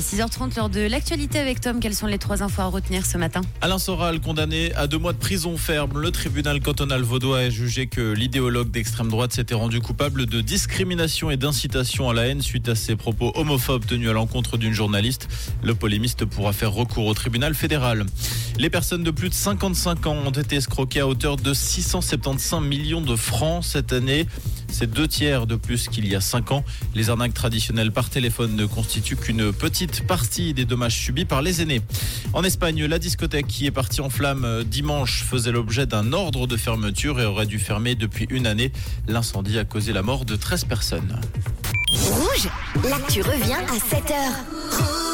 6h30, lors de l'actualité avec Tom, quelles sont les trois infos à retenir ce matin Alain Soral, condamné à deux mois de prison ferme. Le tribunal cantonal vaudois a jugé que l'idéologue d'extrême droite s'était rendu coupable de discrimination et d'incitation à la haine suite à ses propos homophobes tenus à l'encontre d'une journaliste. Le polémiste pourra faire recours au tribunal fédéral. Les personnes de plus de 55 ans ont été escroquées à hauteur de 675 millions de francs cette année. C'est deux tiers de plus qu'il y a cinq ans. Les arnaques traditionnelles par téléphone ne constituent qu'une petite partie des dommages subis par les aînés. En Espagne, la discothèque qui est partie en flammes dimanche faisait l'objet d'un ordre de fermeture et aurait dû fermer depuis une année. L'incendie a causé la mort de 13 personnes. Rouge, l'actu revient à 7h.